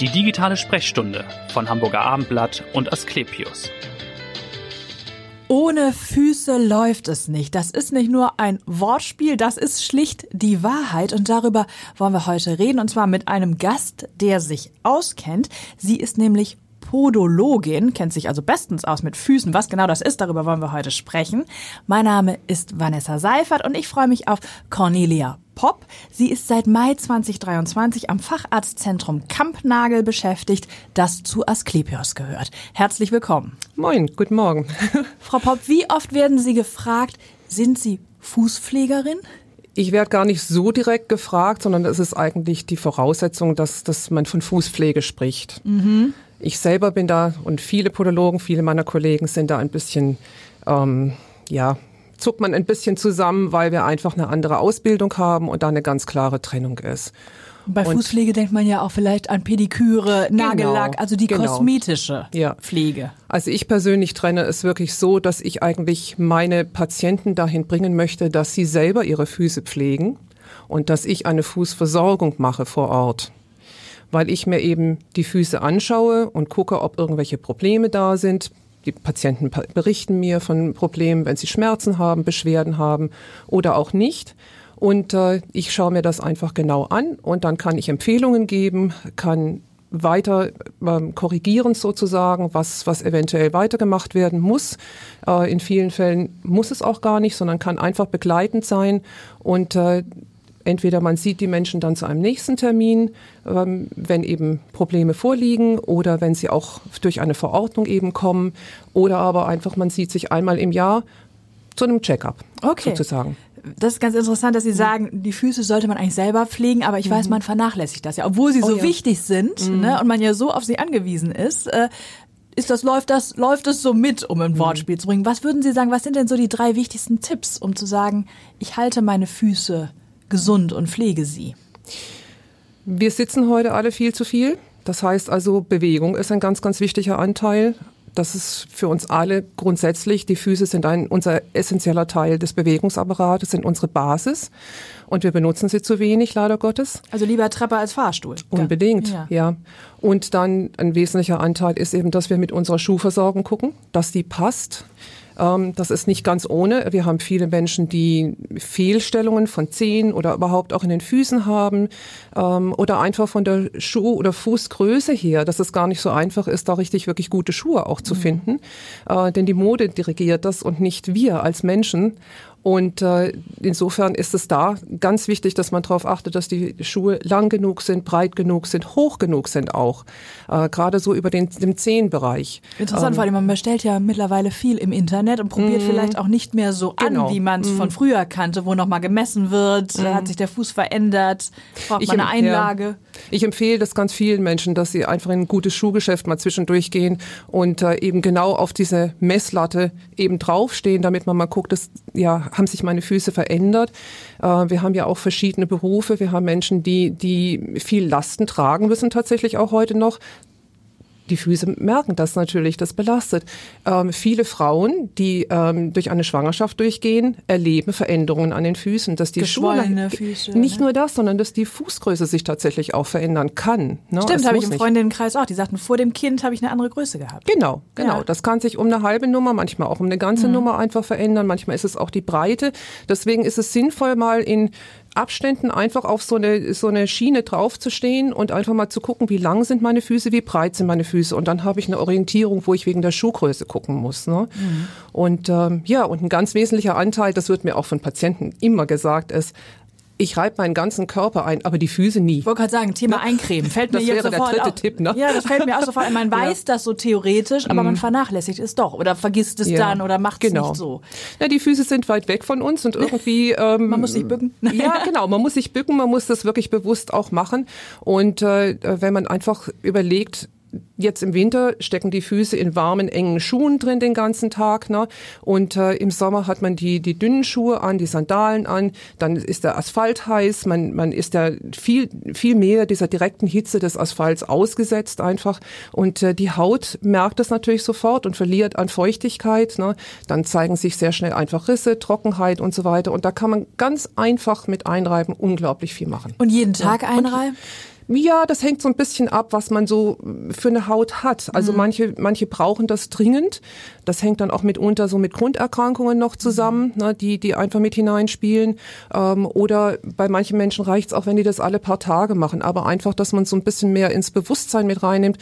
Die digitale Sprechstunde von Hamburger Abendblatt und Asklepios. Ohne Füße läuft es nicht. Das ist nicht nur ein Wortspiel, das ist schlicht die Wahrheit. Und darüber wollen wir heute reden. Und zwar mit einem Gast, der sich auskennt. Sie ist nämlich Podologin, kennt sich also bestens aus mit Füßen. Was genau das ist, darüber wollen wir heute sprechen. Mein Name ist Vanessa Seifert und ich freue mich auf Cornelia Popp. Sie ist seit Mai 2023 am Facharztzentrum Kampnagel beschäftigt, das zu Asklepios gehört. Herzlich willkommen. Moin, guten Morgen. Frau Popp, wie oft werden Sie gefragt, sind Sie Fußpflegerin? Ich werde gar nicht so direkt gefragt, sondern es ist eigentlich die Voraussetzung, dass, dass man von Fußpflege spricht. Mhm. Ich selber bin da und viele Podologen, viele meiner Kollegen sind da ein bisschen, ähm, ja, zuckt man ein bisschen zusammen, weil wir einfach eine andere Ausbildung haben und da eine ganz klare Trennung ist. Bei und Fußpflege denkt man ja auch vielleicht an Pediküre, genau, Nagellack, genau, also die genau. kosmetische ja. Pflege. Also ich persönlich trenne es wirklich so, dass ich eigentlich meine Patienten dahin bringen möchte, dass sie selber ihre Füße pflegen und dass ich eine Fußversorgung mache vor Ort weil ich mir eben die Füße anschaue und gucke, ob irgendwelche Probleme da sind. Die Patienten berichten mir von Problemen, wenn sie Schmerzen haben, Beschwerden haben oder auch nicht. Und äh, ich schaue mir das einfach genau an und dann kann ich Empfehlungen geben, kann weiter ähm, korrigieren sozusagen, was, was eventuell weitergemacht werden muss. Äh, in vielen Fällen muss es auch gar nicht, sondern kann einfach begleitend sein und äh, Entweder man sieht die Menschen dann zu einem nächsten Termin, ähm, wenn eben Probleme vorliegen oder wenn sie auch durch eine Verordnung eben kommen oder aber einfach man sieht sich einmal im Jahr zu einem Check-up okay. sozusagen. Das ist ganz interessant, dass Sie sagen, die Füße sollte man eigentlich selber pflegen, aber ich weiß, mhm. man vernachlässigt das ja, obwohl sie oh, so ja. wichtig sind mhm. ne, und man ja so auf sie angewiesen ist. Äh, ist das, läuft das, läuft es so mit, um ein mhm. Wortspiel zu bringen? Was würden Sie sagen, was sind denn so die drei wichtigsten Tipps, um zu sagen, ich halte meine Füße gesund und pflege sie? Wir sitzen heute alle viel zu viel. Das heißt also, Bewegung ist ein ganz, ganz wichtiger Anteil. Das ist für uns alle grundsätzlich. Die Füße sind ein, unser essentieller Teil des Bewegungsapparates, sind unsere Basis. Und wir benutzen sie zu wenig, leider Gottes. Also lieber Treppe als Fahrstuhl. Unbedingt, ja. ja. Und dann ein wesentlicher Anteil ist eben, dass wir mit unserer Schuhversorgung gucken, dass die passt. Ähm, das ist nicht ganz ohne. Wir haben viele Menschen, die Fehlstellungen von Zehen oder überhaupt auch in den Füßen haben ähm, oder einfach von der Schuh- oder Fußgröße her, dass es gar nicht so einfach ist, da richtig wirklich gute Schuhe auch zu mhm. finden. Äh, denn die Mode dirigiert das und nicht wir als Menschen. Und äh, insofern ist es da ganz wichtig, dass man darauf achtet, dass die Schuhe lang genug sind, breit genug sind, hoch genug sind auch. Äh, Gerade so über den, den Zehenbereich. Interessant, ähm, vor allem man bestellt ja mittlerweile viel im Internet und probiert mm, vielleicht auch nicht mehr so genau. an, wie man es von früher kannte, wo nochmal gemessen wird, mm. hat sich der Fuß verändert, braucht ich man eine Einlage. Ja. Ich empfehle das ganz vielen Menschen, dass sie einfach in ein gutes Schuhgeschäft mal zwischendurch gehen und äh, eben genau auf diese Messlatte eben draufstehen, damit man mal guckt, dass ja haben sich meine Füße verändert. Äh, wir haben ja auch verschiedene Berufe. Wir haben Menschen, die, die viel Lasten tragen müssen tatsächlich auch heute noch die Füße merken das natürlich, das belastet. Ähm, viele Frauen, die ähm, durch eine Schwangerschaft durchgehen, erleben Veränderungen an den Füßen, dass die Schuhe Füße, nicht ne? nur das, sondern dass die Fußgröße sich tatsächlich auch verändern kann. Ne? Stimmt, habe ich im Freundinnenkreis auch. Die sagten, vor dem Kind habe ich eine andere Größe gehabt. Genau, genau. Ja. Das kann sich um eine halbe Nummer, manchmal auch um eine ganze mhm. Nummer einfach verändern. Manchmal ist es auch die Breite. Deswegen ist es sinnvoll, mal in Abständen einfach auf so eine, so eine Schiene draufzustehen und einfach mal zu gucken, wie lang sind meine Füße, wie breit sind meine Füße. Und dann habe ich eine Orientierung, wo ich wegen der Schuhgröße gucken muss. Ne? Mhm. Und ähm, ja, und ein ganz wesentlicher Anteil, das wird mir auch von Patienten immer gesagt, ist, ich reibe meinen ganzen Körper ein, aber die Füße nie. Ich wollte gerade sagen, Thema Eincremen. Fällt mir das jetzt wäre sofort der dritte auch, Tipp, ne? Ja, das fällt mir auch sofort ein. Man weiß ja. das so theoretisch, aber mm. man vernachlässigt es doch oder vergisst es ja. dann oder macht es genau. nicht so. Ja, die Füße sind weit weg von uns und irgendwie... Ähm, man muss sich bücken. Ja, genau. Man muss sich bücken, man muss das wirklich bewusst auch machen. Und äh, wenn man einfach überlegt, Jetzt im Winter stecken die Füße in warmen, engen Schuhen drin den ganzen Tag. Ne? Und äh, im Sommer hat man die, die dünnen Schuhe an, die Sandalen an. Dann ist der Asphalt heiß. Man, man ist ja viel, viel mehr dieser direkten Hitze des Asphalts ausgesetzt einfach. Und äh, die Haut merkt das natürlich sofort und verliert an Feuchtigkeit. Ne? Dann zeigen sich sehr schnell einfach Risse, Trockenheit und so weiter. Und da kann man ganz einfach mit Einreiben unglaublich viel machen. Und jeden Tag ja. einreiben? Ja, das hängt so ein bisschen ab, was man so für eine Haut hat. Also mhm. manche, manche brauchen das dringend. Das hängt dann auch mitunter so mit Grunderkrankungen noch zusammen, mhm. ne, die, die einfach mit hineinspielen. Ähm, oder bei manchen Menschen reicht es auch, wenn die das alle paar Tage machen. Aber einfach, dass man so ein bisschen mehr ins Bewusstsein mit reinnimmt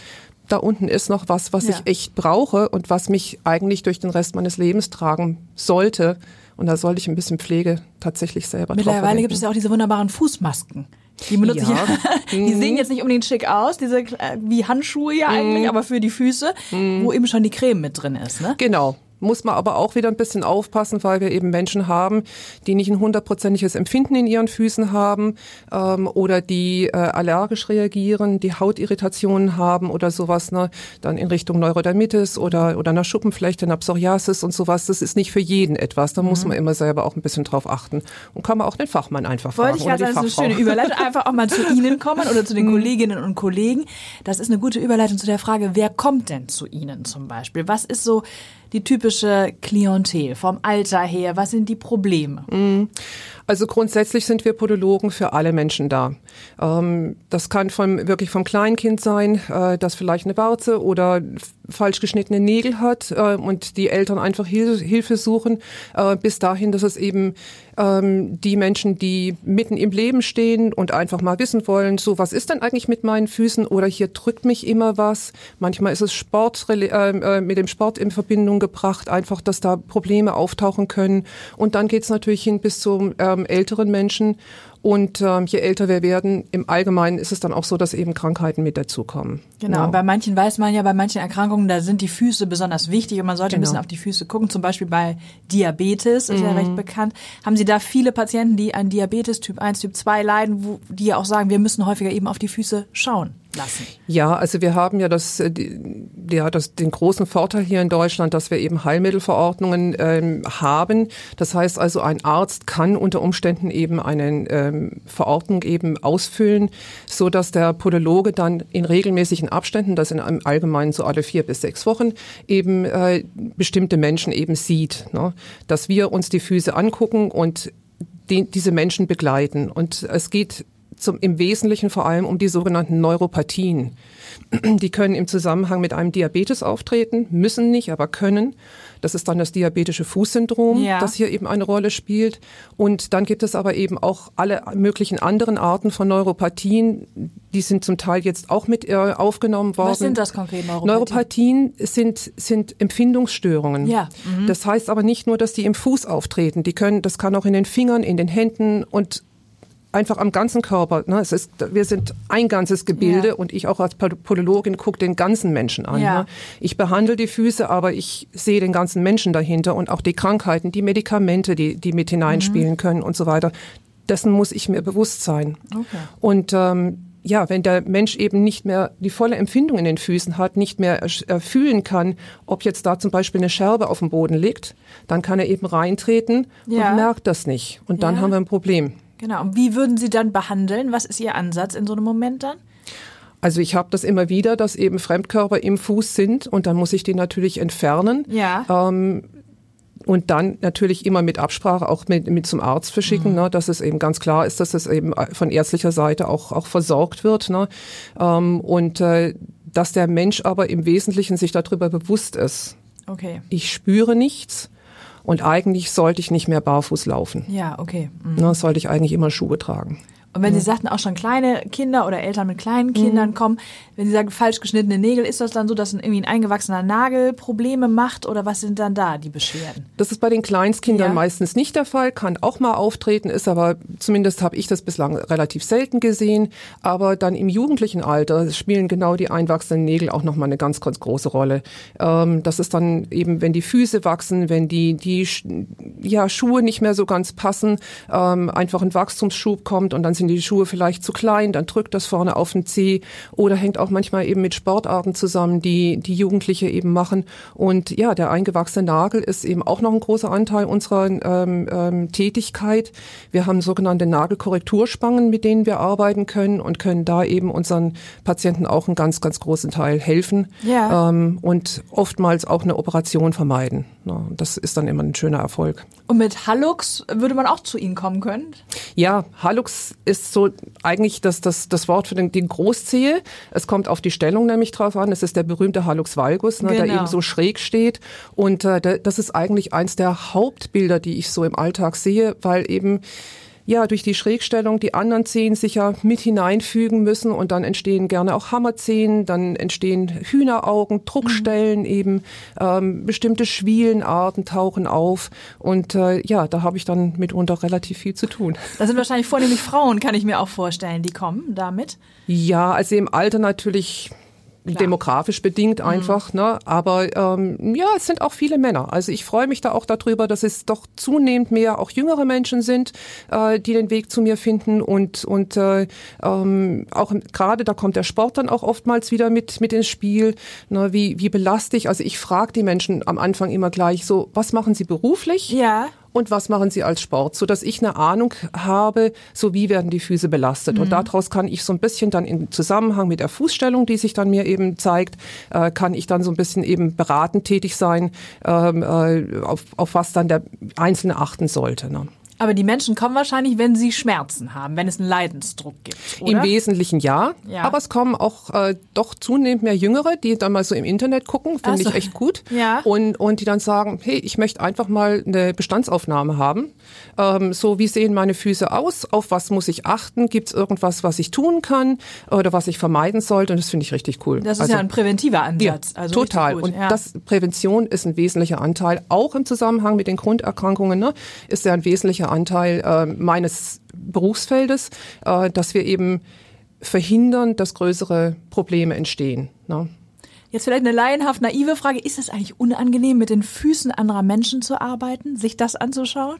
da unten ist noch was, was ja. ich echt brauche und was mich eigentlich durch den Rest meines Lebens tragen sollte. Und da sollte ich ein bisschen Pflege tatsächlich selber Mittlerweile gibt es ja auch diese wunderbaren Fußmasken. Die benutze ja. ich. die mhm. sehen jetzt nicht unbedingt schick aus, diese wie Handschuhe ja eigentlich, mhm. aber für die Füße, mhm. wo eben schon die Creme mit drin ist, ne? Genau muss man aber auch wieder ein bisschen aufpassen, weil wir eben Menschen haben, die nicht ein hundertprozentiges Empfinden in ihren Füßen haben ähm, oder die äh, allergisch reagieren, die Hautirritationen haben oder sowas, ne, dann in Richtung Neurodermitis oder oder einer Schuppenflechte, einer Psoriasis und sowas. Das ist nicht für jeden etwas. Da mhm. muss man immer selber auch ein bisschen drauf achten und kann man auch den Fachmann einfach fragen. Wollte ich das ist eine schöne Überleitung, einfach auch mal zu Ihnen kommen oder zu den mhm. Kolleginnen und Kollegen. Das ist eine gute Überleitung zu der Frage, wer kommt denn zu Ihnen zum Beispiel? Was ist so die typische Klientel vom Alter her? Was sind die Probleme? Also grundsätzlich sind wir Podologen für alle Menschen da. Ähm, das kann vom, wirklich vom Kleinkind sein, äh, das vielleicht eine Warze oder falsch geschnittene Nägel hat äh, und die Eltern einfach Hilfe suchen, äh, bis dahin, dass es eben ähm, die Menschen, die mitten im Leben stehen und einfach mal wissen wollen, so was ist denn eigentlich mit meinen Füßen oder hier drückt mich immer was. Manchmal ist es Sport äh, mit dem Sport in Verbindung gebracht, einfach, dass da Probleme auftauchen können. Und dann geht's natürlich hin bis zum ähm, älteren Menschen und ähm, je älter wir werden, im Allgemeinen ist es dann auch so, dass eben Krankheiten mit dazukommen. Genau, ja. bei manchen weiß man ja, bei manchen Erkrankungen, da sind die Füße besonders wichtig und man sollte genau. ein bisschen auf die Füße gucken. Zum Beispiel bei Diabetes, ist mhm. ja recht bekannt. Haben Sie da viele Patienten, die an Diabetes Typ 1, Typ 2 leiden, wo, die ja auch sagen, wir müssen häufiger eben auf die Füße schauen? Lassen? Ja, also wir haben ja das, äh, ja, das, den großen Vorteil hier in Deutschland, dass wir eben Heilmittelverordnungen ähm, haben. Das heißt also, ein Arzt kann unter Umständen eben eine ähm, Verordnung eben ausfüllen, so dass der Podologe dann in regelmäßigen Abständen, das in einem Allgemeinen so alle vier bis sechs Wochen, eben äh, bestimmte Menschen eben sieht. Ne? Dass wir uns die Füße angucken und die, diese Menschen begleiten. Und es geht zum, im Wesentlichen vor allem um die sogenannten Neuropathien. Die können im Zusammenhang mit einem Diabetes auftreten, müssen nicht, aber können. Das ist dann das diabetische Fußsyndrom, ja. das hier eben eine Rolle spielt. Und dann gibt es aber eben auch alle möglichen anderen Arten von Neuropathien. Die sind zum Teil jetzt auch mit äh, aufgenommen worden. Was sind das konkret, Neuropathien? Neuropathien sind, sind Empfindungsstörungen. Ja. Mhm. Das heißt aber nicht nur, dass die im Fuß auftreten. Die können, das kann auch in den Fingern, in den Händen und einfach am ganzen Körper. Ne? Es ist, wir sind ein ganzes Gebilde ja. und ich auch als Podologin gucke den ganzen Menschen an. Ja. Ne? Ich behandle die Füße, aber ich sehe den ganzen Menschen dahinter und auch die Krankheiten, die Medikamente, die, die mit hineinspielen mhm. können und so weiter. Dessen muss ich mir bewusst sein. Okay. Und ähm, ja, wenn der Mensch eben nicht mehr die volle Empfindung in den Füßen hat, nicht mehr äh, fühlen kann, ob jetzt da zum Beispiel eine Scherbe auf dem Boden liegt, dann kann er eben reintreten ja. und merkt das nicht. Und dann ja. haben wir ein Problem. Genau. Und wie würden Sie dann behandeln? Was ist Ihr Ansatz in so einem Moment dann? Also ich habe das immer wieder, dass eben Fremdkörper im Fuß sind und dann muss ich die natürlich entfernen. Ja. Ähm, und dann natürlich immer mit Absprache auch mit, mit zum Arzt verschicken, mhm. ne, dass es eben ganz klar ist, dass es eben von ärztlicher Seite auch, auch versorgt wird. Ne, ähm, und äh, dass der Mensch aber im Wesentlichen sich darüber bewusst ist. Okay. Ich spüre nichts und eigentlich sollte ich nicht mehr barfuß laufen. Ja, okay. Mhm. Ne, sollte ich eigentlich immer Schuhe tragen. Und wenn Sie sagten, auch schon kleine Kinder oder Eltern mit kleinen Kindern mhm. kommen, wenn Sie sagen, falsch geschnittene Nägel, ist das dann so, dass irgendwie ein eingewachsener Nagel Probleme macht oder was sind dann da die Beschwerden? Das ist bei den Kleinstkindern ja. meistens nicht der Fall, kann auch mal auftreten, ist aber, zumindest habe ich das bislang relativ selten gesehen. Aber dann im jugendlichen Alter spielen genau die einwachsenden Nägel auch nochmal eine ganz, ganz große Rolle. Ähm, das ist dann eben, wenn die Füße wachsen, wenn die, die ja, Schuhe nicht mehr so ganz passen, ähm, einfach ein Wachstumsschub kommt und dann sind sind die Schuhe vielleicht zu klein, dann drückt das vorne auf den Zeh oder hängt auch manchmal eben mit Sportarten zusammen, die die Jugendliche eben machen. Und ja, der eingewachsene Nagel ist eben auch noch ein großer Anteil unserer ähm, ähm, Tätigkeit. Wir haben sogenannte Nagelkorrekturspangen, mit denen wir arbeiten können und können da eben unseren Patienten auch einen ganz, ganz großen Teil helfen ja. ähm, und oftmals auch eine Operation vermeiden. das ist dann immer ein schöner Erfolg. Und mit Hallux würde man auch zu Ihnen kommen können? Ja, Hallux ist ist so eigentlich das, das, das Wort für den, den Großzehe. Es kommt auf die Stellung nämlich drauf an. Es ist der berühmte Hallux valgus, ne, genau. der eben so schräg steht. Und äh, das ist eigentlich eins der Hauptbilder, die ich so im Alltag sehe, weil eben ja durch die Schrägstellung die anderen Zehen sich ja mit hineinfügen müssen und dann entstehen gerne auch Hammerzehen, dann entstehen Hühneraugen, Druckstellen mhm. eben, ähm, bestimmte Schwielenarten tauchen auf und äh, ja, da habe ich dann mitunter relativ viel zu tun. Das sind wahrscheinlich vornehmlich Frauen, kann ich mir auch vorstellen, die kommen damit. Ja, also im Alter natürlich Klar. demografisch bedingt mhm. einfach. Mhm. Ne? Aber ähm, ja, es sind auch viele Männer. Also ich freue mich da auch darüber, dass es doch zunehmend mehr auch jüngere Menschen sind, äh, die den Weg zu mir finden und und äh, ähm, auch gerade da kommt der Sport dann auch oftmals wieder mit mit ins Spiel. Ne? Wie wie belaste ich? Also ich frage die Menschen am Anfang immer gleich so, was machen sie beruflich? Ja und was machen sie als Sport, so dass ich eine Ahnung habe, so wie werden die Füße belastet. Mhm. Und daraus kann ich so ein bisschen dann im Zusammenhang mit der Fußstellung, die sich dann mir eben zeigt, äh, kann ich dann so ein bisschen eben beratend tätig sein, ähm, äh, auf, auf was dann der Einzelne achten sollte. Ne? Aber die Menschen kommen wahrscheinlich, wenn sie Schmerzen haben, wenn es einen Leidensdruck gibt. Oder? Im Wesentlichen ja, ja. Aber es kommen auch äh, doch zunehmend mehr Jüngere, die dann mal so im Internet gucken, finde so. ich echt gut. Ja. Und, und die dann sagen, hey, ich möchte einfach mal eine Bestandsaufnahme haben. Ähm, so, wie sehen meine Füße aus? Auf was muss ich achten? Gibt es irgendwas, was ich tun kann oder was ich vermeiden sollte? Und das finde ich richtig cool. Das ist also, ja ein präventiver Ansatz. Ja, also total. Und ja. das Prävention ist ein wesentlicher Anteil, auch im Zusammenhang mit den Grunderkrankungen, ne, ist ja ein wesentlicher wesentlicher Anteil äh, meines Berufsfeldes, äh, dass wir eben verhindern, dass größere Probleme entstehen. Ne? Jetzt vielleicht eine laienhaft naive Frage. Ist es eigentlich unangenehm, mit den Füßen anderer Menschen zu arbeiten, sich das anzuschauen?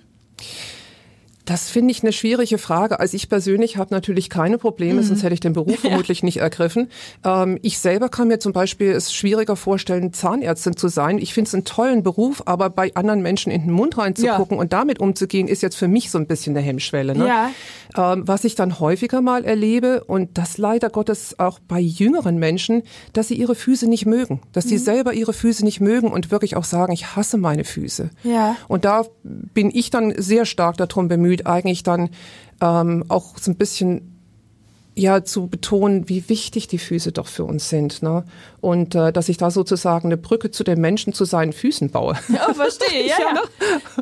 Das finde ich eine schwierige Frage. Also ich persönlich habe natürlich keine Probleme, mhm. sonst hätte ich den Beruf vermutlich nicht ergriffen. Ähm, ich selber kann mir zum Beispiel es schwieriger vorstellen, Zahnärztin zu sein. Ich finde es einen tollen Beruf, aber bei anderen Menschen in den Mund reinzugucken ja. und damit umzugehen, ist jetzt für mich so ein bisschen eine Hemmschwelle. Ne? Ja. Ähm, was ich dann häufiger mal erlebe und das leider Gottes auch bei jüngeren Menschen, dass sie ihre Füße nicht mögen, dass sie mhm. selber ihre Füße nicht mögen und wirklich auch sagen, ich hasse meine Füße. Ja. Und da bin ich dann sehr stark darum bemüht, bemüht, eigentlich dann ähm, auch so ein bisschen ja zu betonen, wie wichtig die Füße doch für uns sind. Ne? Und äh, dass ich da sozusagen eine Brücke zu den Menschen zu seinen Füßen baue. Ja, verstehe, ja, ja. Ne?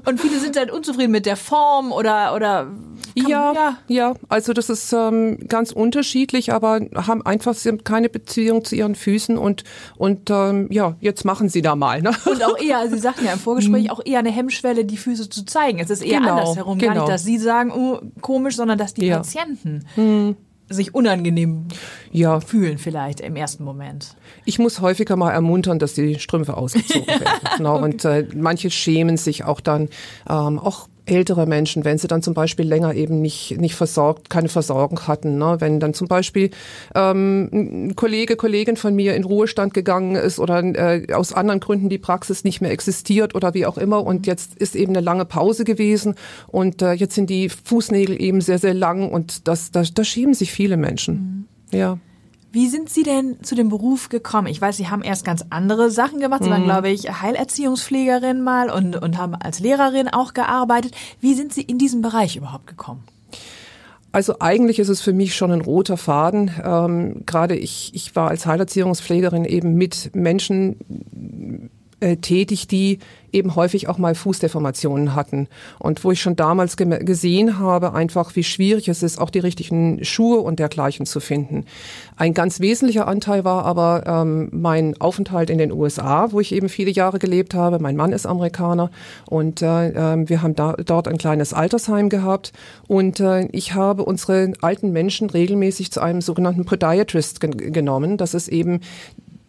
Und viele sind dann unzufrieden mit der Form oder oder ja, ja, ja. Also das ist ähm, ganz unterschiedlich, aber haben einfach sie haben keine Beziehung zu ihren Füßen und und ähm, ja, jetzt machen sie da mal. Ne? Und auch eher, Sie sagten ja im Vorgespräch, auch eher eine Hemmschwelle, die Füße zu zeigen. Es ist eher genau, andersherum, genau. gar nicht, dass Sie sagen, oh, komisch, sondern dass die ja. Patienten hm sich unangenehm ja. fühlen vielleicht im ersten Moment. Ich muss häufiger mal ermuntern, dass die Strümpfe ausgezogen werden. genau. okay. Und äh, manche schämen sich auch dann, ähm, auch ältere Menschen, wenn sie dann zum Beispiel länger eben nicht, nicht versorgt, keine Versorgung hatten. Ne? Wenn dann zum Beispiel ähm, ein Kollege, Kollegin von mir in Ruhestand gegangen ist oder äh, aus anderen Gründen die Praxis nicht mehr existiert oder wie auch immer und jetzt ist eben eine lange Pause gewesen und äh, jetzt sind die Fußnägel eben sehr, sehr lang und das, das, da schämen sich viele Menschen. Mhm. Ja. Wie sind Sie denn zu dem Beruf gekommen? Ich weiß, Sie haben erst ganz andere Sachen gemacht. Sie waren, mhm. glaube ich, Heilerziehungspflegerin mal und, und haben als Lehrerin auch gearbeitet. Wie sind Sie in diesen Bereich überhaupt gekommen? Also eigentlich ist es für mich schon ein roter Faden. Ähm, Gerade ich, ich war als Heilerziehungspflegerin eben mit Menschen äh, tätig, die eben häufig auch mal Fußdeformationen hatten. Und wo ich schon damals gesehen habe, einfach wie schwierig es ist, auch die richtigen Schuhe und dergleichen zu finden. Ein ganz wesentlicher Anteil war aber ähm, mein Aufenthalt in den USA, wo ich eben viele Jahre gelebt habe. Mein Mann ist Amerikaner und äh, ähm, wir haben da, dort ein kleines Altersheim gehabt. Und äh, ich habe unsere alten Menschen regelmäßig zu einem sogenannten Podiatrist genommen. Das ist eben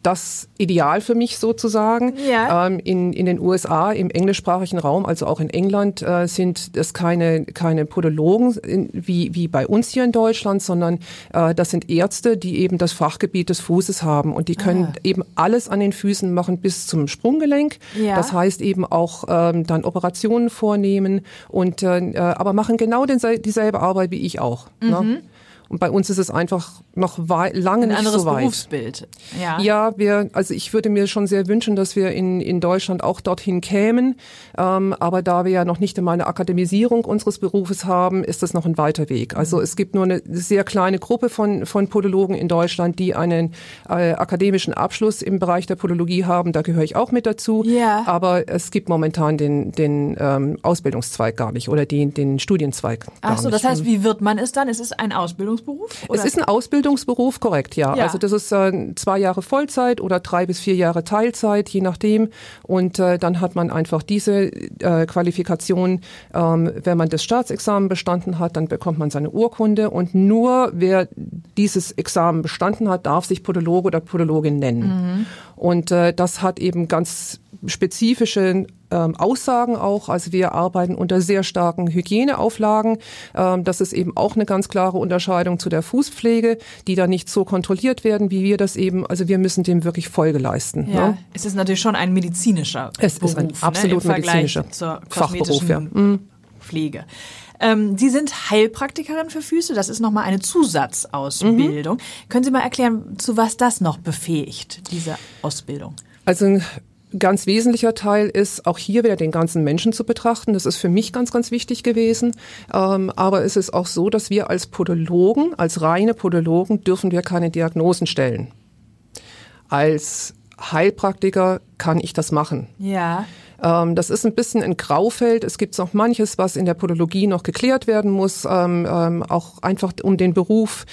das Ideal für mich sozusagen. Ja. Ähm, in, in den USA, im englischsprachigen Raum, also auch in England, äh, sind das keine, keine Podologen in, wie, wie bei uns hier in Deutschland, sondern äh, das sind Ärzte, die eben das Fachgebiet des Fußes haben und die können ah. eben alles an den Füßen machen bis zum Sprunggelenk. Ja. Das heißt eben auch ähm, dann Operationen vornehmen und äh, aber machen genau den, dieselbe Arbeit wie ich auch. Ne? Mhm. Ne? Und bei uns ist es einfach noch lange Ein nicht anderes so weit. Berufsbild. Ja. Ja, wir, also ich würde mir schon sehr wünschen, dass wir in, in Deutschland auch dorthin kämen. Ähm, aber da wir ja noch nicht einmal eine Akademisierung unseres Berufes haben, ist das noch ein weiter Weg. Also es gibt nur eine sehr kleine Gruppe von, von Podologen in Deutschland, die einen äh, akademischen Abschluss im Bereich der Podologie haben. Da gehöre ich auch mit dazu. Ja. Aber es gibt momentan den, den ähm, Ausbildungszweig gar nicht oder den, den Studienzweig gar Ach so, das heißt, wie wird man es dann? Ist es ein Ausbildungsberuf? Oder? Es ist ein Ausbildungsberuf, korrekt, ja. Ja. Also das ist äh, zwei Jahre Vollzeit oder drei bis vier Jahre Teilzeit, je nachdem. Und äh, dann hat man einfach diese äh, Qualifikation. Ähm, wenn man das Staatsexamen bestanden hat, dann bekommt man seine Urkunde. Und nur wer dieses Examen bestanden hat, darf sich Podologe oder Podologin nennen. Und äh, das hat eben ganz spezifische ähm, Aussagen auch. Also wir arbeiten unter sehr starken Hygieneauflagen. Ähm, das ist eben auch eine ganz klare Unterscheidung zu der Fußpflege, die da nicht so kontrolliert werden, wie wir das eben. Also wir müssen dem wirklich Folge leisten. ja, Ne? es ist natürlich schon ein medizinischer Es Beruf, ist ein ne, absolut Vergleich medizinischer Fachberuf, ja. Mhm. Pflege. Ähm, Sie sind Heilpraktikerin für Füße. Das ist nochmal eine Zusatzausbildung. Mhm. Können Sie mal erklären, zu was das noch befähigt, diese Ausbildung? Also ganz wesentlicher Teil ist, auch hier wieder den ganzen Menschen zu betrachten. Das ist für mich ganz, ganz wichtig gewesen. Ähm, aber es ist auch so, dass wir als Podologen, als reine Podologen, dürfen wir keine Diagnosen stellen. Als Heilpraktiker kann ich das machen. Ja. Ähm, das ist ein bisschen ein Graufeld. Es gibt noch manches, was in der Podologie noch geklärt werden muss, ähm, ähm, auch einfach um den Beruf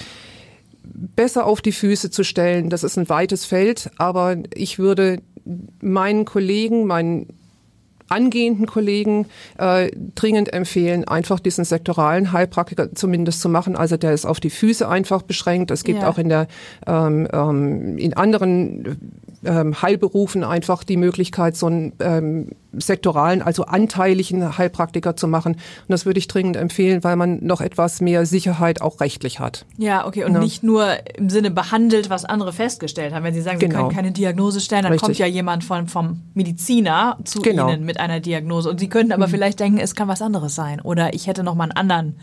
besser auf die Füße zu stellen. Das ist ein weites Feld, aber ich würde meinen Kollegen, meinen angehenden Kollegen äh, dringend empfehlen, einfach diesen sektoralen Heilpraktiker zumindest zu machen. Also der ist auf die Füße einfach beschränkt. Es gibt Ja. auch in der ähm, ähm, in anderen ähm, Heilberufen einfach die Möglichkeit, so einen ähm, sektoralen, also anteiligen Heilpraktiker zu machen. Und das würde ich dringend empfehlen, weil man noch etwas mehr Sicherheit auch rechtlich hat. Ja, okay. Und Ja. nicht nur im Sinne behandelt, was andere festgestellt haben. Wenn Sie sagen, Sie Genau. können keine Diagnose stellen, dann Richtig. kommt ja jemand von, vom Mediziner zu Genau. Ihnen mit einer Diagnose. Und Sie könnten aber vielleicht denken, es kann was anderes sein. Oder ich hätte noch mal einen anderen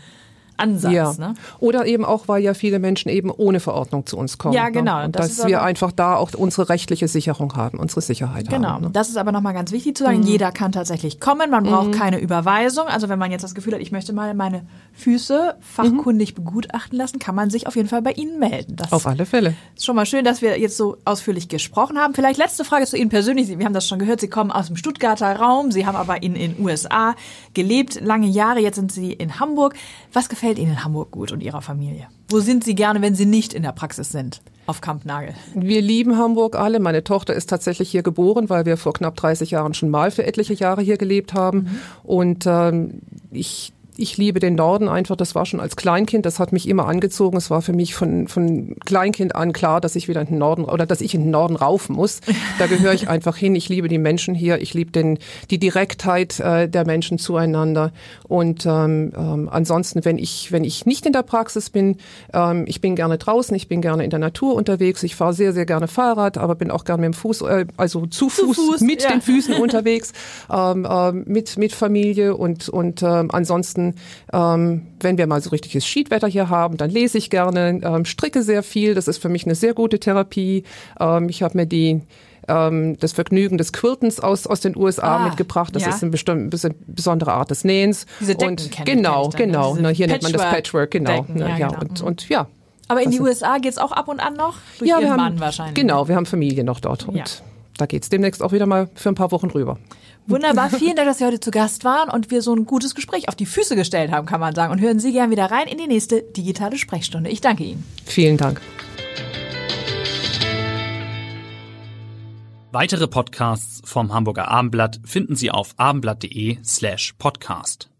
Ansatz. ja. Ne? Oder eben auch, weil ja viele Menschen eben ohne Verordnung zu uns kommen. Ja, genau. Ne? Das dass wir einfach da auch unsere rechtliche Sicherung haben, unsere Sicherheit Genau. haben. Ne? Das ist aber nochmal ganz wichtig zu sagen. Mhm. Jeder kann tatsächlich kommen. Man braucht keine Überweisung. Also wenn man jetzt das Gefühl hat, ich möchte mal meine Füße fachkundig begutachten lassen, kann man sich auf jeden Fall bei Ihnen melden. Das Auf alle Fälle. ist schon mal schön, dass wir jetzt so ausführlich gesprochen haben. Vielleicht letzte Frage zu Ihnen persönlich. Wir haben das schon gehört. Sie kommen aus dem Stuttgarter Raum. Sie haben aber in den USA gelebt, lange Jahre. Jetzt sind Sie in Hamburg. Was gefällt Ihnen in Hamburg gut und Ihrer Familie? Wo sind Sie gerne, wenn Sie nicht in der Praxis sind? Auf Kampnagel. Wir lieben Hamburg alle. Meine Tochter ist tatsächlich hier geboren, weil wir vor knapp 30 Jahren schon mal für etliche Jahre hier gelebt haben. Und ähm, ich ich liebe den Norden einfach. Das war schon als Kleinkind, das hat mich immer angezogen. Es war für mich von, von Kleinkind an klar, dass ich wieder in den Norden oder dass ich in den Norden raufen muss. Da gehöre ich einfach hin. Ich liebe die Menschen hier. Ich liebe den, die Direktheit äh, der Menschen zueinander. Und ähm, ähm, ansonsten, wenn ich, wenn ich nicht in der Praxis bin, ähm, ich bin gerne draußen, ich bin gerne in der Natur unterwegs. Ich fahre sehr, sehr gerne Fahrrad, aber bin auch gerne mit dem Fuß, äh, also zu, Fuß, Fuß, mit ja. den Füßen unterwegs, ähm, ähm, mit, mit Familie und, und ähm, ansonsten, ähm, wenn wir mal so richtiges Schiedwetter hier haben, dann lese ich gerne, ähm, stricke sehr viel. Das ist für mich eine sehr gute Therapie. Ähm, ich habe mir die ähm, das Vergnügen des Quiltens aus, aus den USA Ah, mitgebracht. Das ja. ist eine bestimmte bisschen besondere Art des Nähens. Diese Decken und kenn- genau, dann, ne? genau. Na, hier nennt man das Patchwork- Patchwork, genau. Decken, ja, ja, genau. Und, und ja. Aber in die USA geht's auch ab und an noch? Durch ja, Ihren wir haben, Mann wahrscheinlich. Genau, wir haben Familie noch dort. Und da geht's demnächst auch wieder mal für ein paar Wochen rüber. Wunderbar, vielen Dank, dass Sie heute zu Gast waren und wir so ein gutes Gespräch auf die Füße gestellt haben, kann man sagen. Und hören Sie gern wieder rein in die nächste digitale Sprechstunde. Ich danke Ihnen. Vielen Dank. Weitere Podcasts vom Hamburger Abendblatt finden Sie auf abendblatt.de slash podcast.